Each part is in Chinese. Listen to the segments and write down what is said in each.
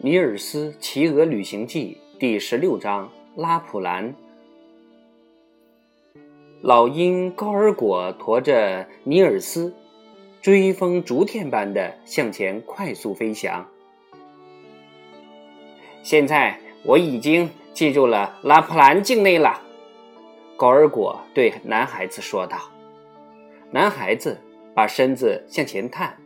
《尼尔斯骑鹅旅行记》第十六章：拉普兰。老鹰高尔果驮着尼尔斯，追风逐电般的向前快速飞翔。现在我已经进入了拉普兰境内了，高尔果对男孩子说道。男孩子把身子向前探，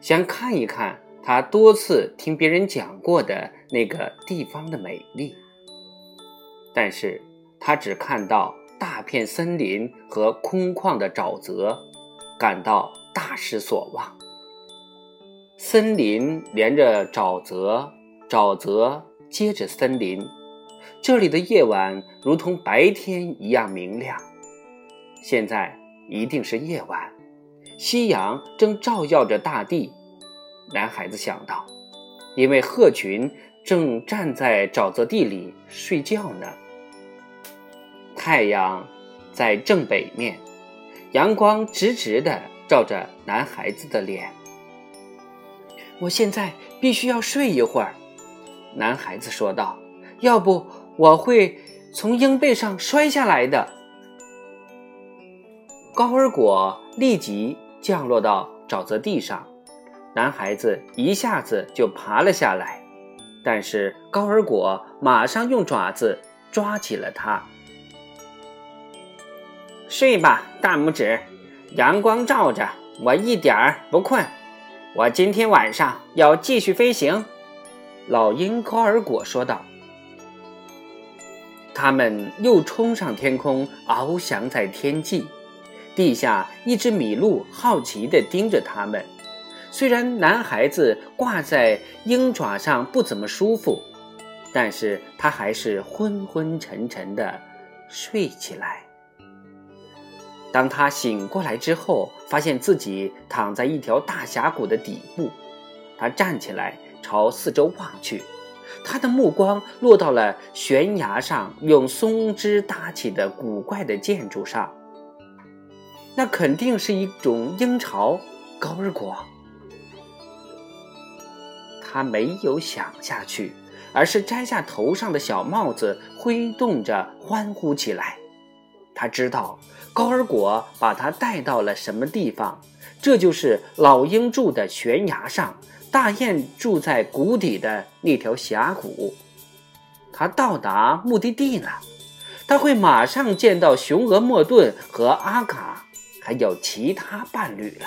想看一看。他多次听别人讲过的那个地方的美丽，但是他只看到大片森林和空旷的沼泽，感到大失所望。森林连着沼泽，沼泽接着森林，这里的夜晚如同白天一样明亮。现在一定是夜晚，夕阳正照耀着大地。男孩子想到，因为鹤群正站在沼泽地里睡觉呢。太阳在正北面，阳光直直的照着男孩子的脸。我现在必须要睡一会儿，男孩子说道，要不我会从鹰背上摔下来的。高尔果立即降落到沼泽地上。男孩子一下子就爬了下来，但是高尔果马上用爪子抓起了他。睡吧，大拇指，阳光照着我，一点儿不困。我今天晚上要继续飞行。”老鹰高尔果说道。他们又冲上天空，翱翔在天际。地下一只麋鹿好奇地盯着他们。虽然男孩子挂在鹰爪上不怎么舒服，但是他还是昏昏沉沉的睡起来。当他醒过来之后，发现自己躺在一条大峡谷的底部。他站起来，朝四周望去，他的目光落到了悬崖上用松枝搭起的古怪的建筑上。那肯定是一种鹰巢，高尔果。他没有想下去，而是摘下头上的小帽子，挥动着欢呼起来。他知道高尔果把他带到了什么地方，这就是老鹰住的悬崖上，大雁住在谷底的那条峡谷。他到达目的地了，他会马上见到雄鹅莫顿和阿卡，还有其他伴侣了。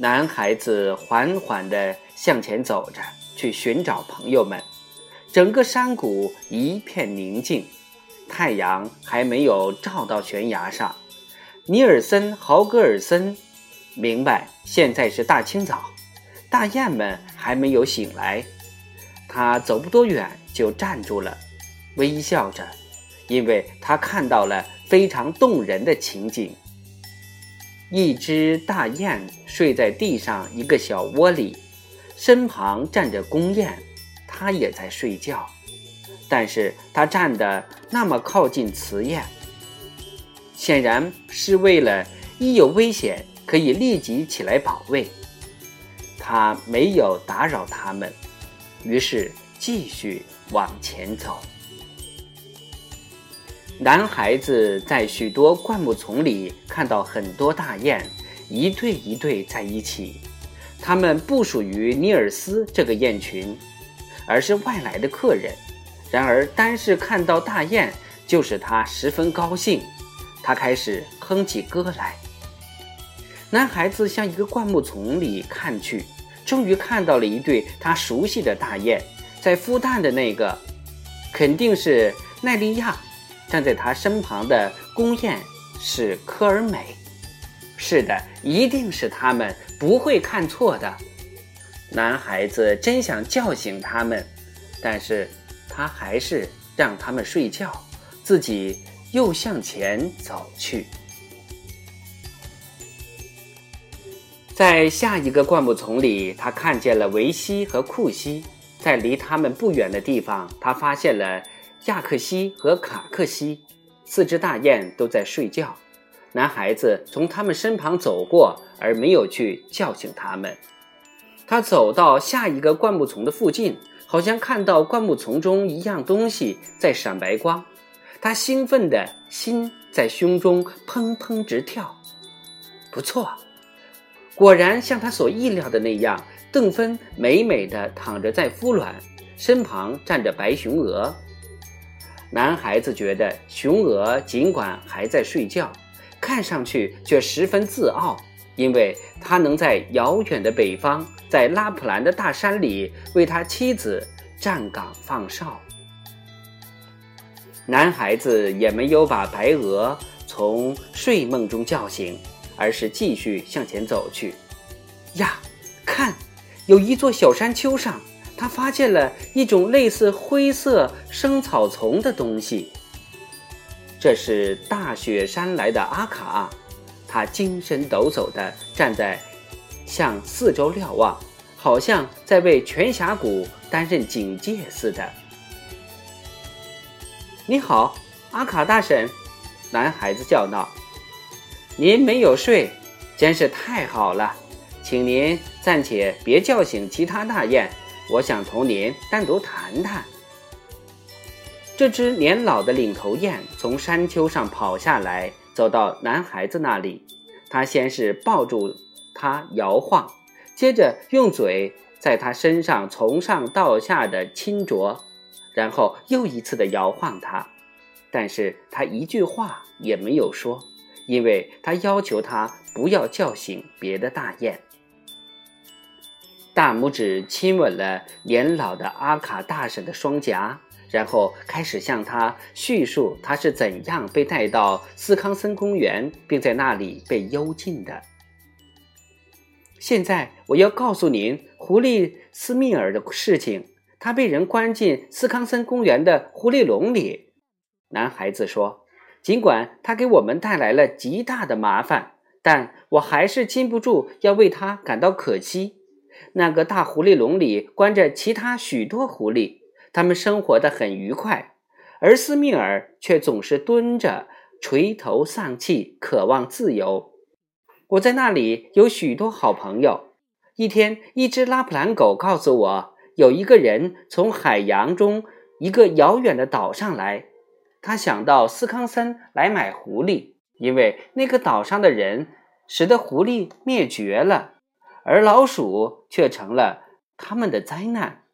男孩子缓缓地向前走着，去寻找朋友们。整个山谷一片宁静，太阳还没有照到悬崖上。尼尔森·豪格尔森明白现在是大清早，大雁们还没有醒来。他走不多远就站住了，微笑着，因为他看到了非常动人的情景。一只大雁睡在地上一个小窝里，身旁站着公雁，它也在睡觉，但是它站得那么靠近雌雁，显然是为了一有危险可以立即起来保卫。它没有打扰它们，于是继续往前走。男孩子在许多灌木丛里看到很多大雁，一对一对在一起。它们不属于尼尔斯这个雁群，而是外来的客人。然而，单是看到大雁就使他十分高兴。他开始哼起歌来。男孩子向一个灌木丛里看去，终于看到了一对他熟悉的大雁，在孵蛋的那个，肯定是奈利亚。站在他身旁的公雁是科尔美，是的，一定是他们，不会看错的。男孩子真想叫醒他们，但是他还是让他们睡觉，自己又向前走去。在下一个灌木丛里，他看见了维西和库西，在离他们不远的地方，他发现了。亚克西和卡克西四只大雁都在睡觉，男孩子从他们身旁走过，而没有去叫醒他们。他走到下一个灌木丛的附近，好像看到灌木丛中一样东西在闪白光。他兴奋的心在胸中砰砰直跳。不错，果然像他所意料的那样，邓芬美美的躺着在孵卵，身旁站着白熊鹅。男孩子觉得雄鹅尽管还在睡觉，看上去却十分自傲，因为他能在遥远的北方，在拉普兰的大山里为他妻子站岗放哨。男孩子也没有把白鹅从睡梦中叫醒，而是继续向前走去。呀，看，有一座小山丘上。他发现了一种类似灰色生草丛的东西。这是大雪山来的阿卡，他精神抖擞地站在，向四周瞭望，好像在为全峡谷担任警戒似的。你好，阿卡大婶，男孩子叫道：“您没有睡，真是太好了，请您暂且别叫醒其他大雁。”我想同您单独谈谈。这只年老的领头雁从山丘上跑下来，走到男孩子那里。他先是抱住他摇晃，接着用嘴在他身上从上到下的亲啄，然后又一次的摇晃他。但是他一句话也没有说，因为他要求他不要叫醒别的大雁。大拇指亲吻了年老的阿卡大婶的双颊，然后开始向他叙述他是怎样被带到斯康森公园，并在那里被幽禁的。现在我要告诉您狐狸斯密尔的事情。他被人关进斯康森公园的狐狸笼里。男孩子说：“尽管他给我们带来了极大的麻烦，但我还是禁不住要为他感到可惜。”那个大狐狸笼里关着其他许多狐狸，它们生活的很愉快，而斯密尔却总是蹲着，垂头丧气，渴望自由。我在那里有许多好朋友。一天，一只拉普兰狗告诉我，有一个人从海洋中一个遥远的岛上来，他想到斯康森来买狐狸，因为那个岛上的人使得狐狸灭绝了。而老鼠却成了他们的灾难。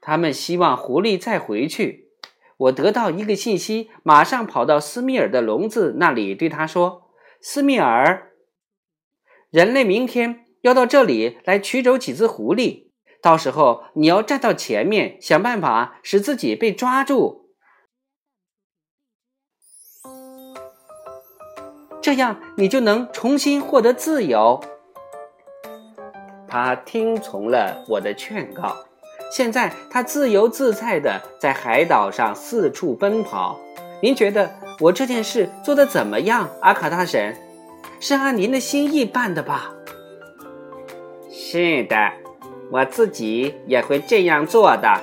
他们希望狐狸再回去。我得到一个信息，马上跑到斯密尔的笼子那里，对他说：“斯密尔，人类明天要到这里来取走几只狐狸，到时候你要站到前面，想办法使自己被抓住，这样你就能重新获得自由。”他听从了我的劝告，现在他自由自在的在海岛上四处奔跑。您觉得我这件事做的怎么样，阿卡大神？是按您的心意办的吧？是的，我自己也会这样做的。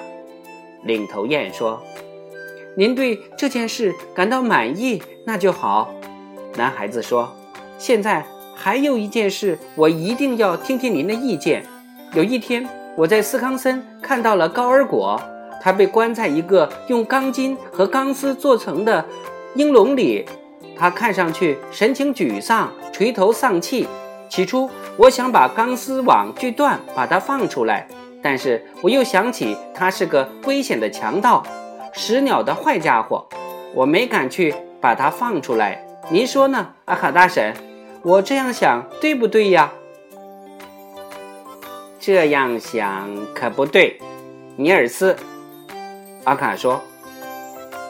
领头雁说：“您对这件事感到满意，那就好。”男孩子说：“现在。”还有一件事，我一定要听听您的意见。有一天，我在斯康森看到了高尔果，他被关在一个用钢筋和钢丝做成的鹰笼里，他看上去神情沮丧，垂头丧气。起初，我想把钢丝网锯断，把他放出来，但是我又想起他是个危险的强盗，食鸟的坏家伙，我没敢去把他放出来。您说呢，阿卡大婶？我这样想对不对呀？这样想可不对，尼尔斯。阿卡说：“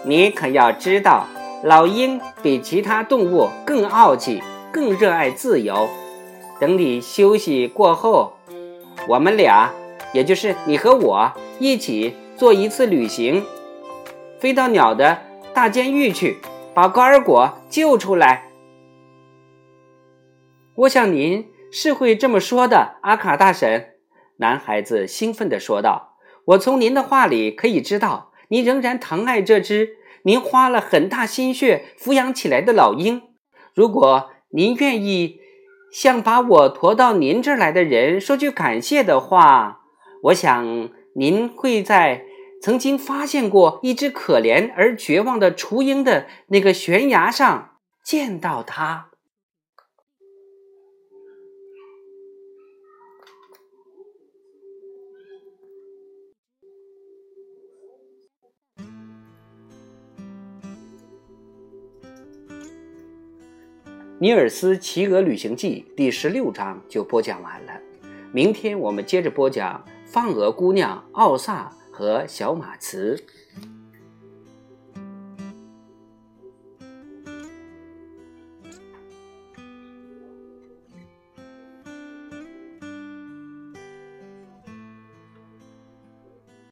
你可要知道，老鹰比其他动物更傲气，更热爱自由。等你休息过后，我们俩，也就是你和我，一起做一次旅行，飞到鸟的大监狱去，把高尔果救出来。”我想您是会这么说的，阿卡大婶。男孩子兴奋地说道：“我从您的话里可以知道，您仍然疼爱这只您花了很大心血抚养起来的老鹰。如果您愿意向把我驮到您这儿来的人说句感谢的话，我想您会在曾经发现过一只可怜而绝望的雏鹰的那个悬崖上见到它。《尼尔斯骑鹅旅行记》第十六章就播讲完了，明天我们接着播讲《放鹅姑娘》奥萨和小马茨。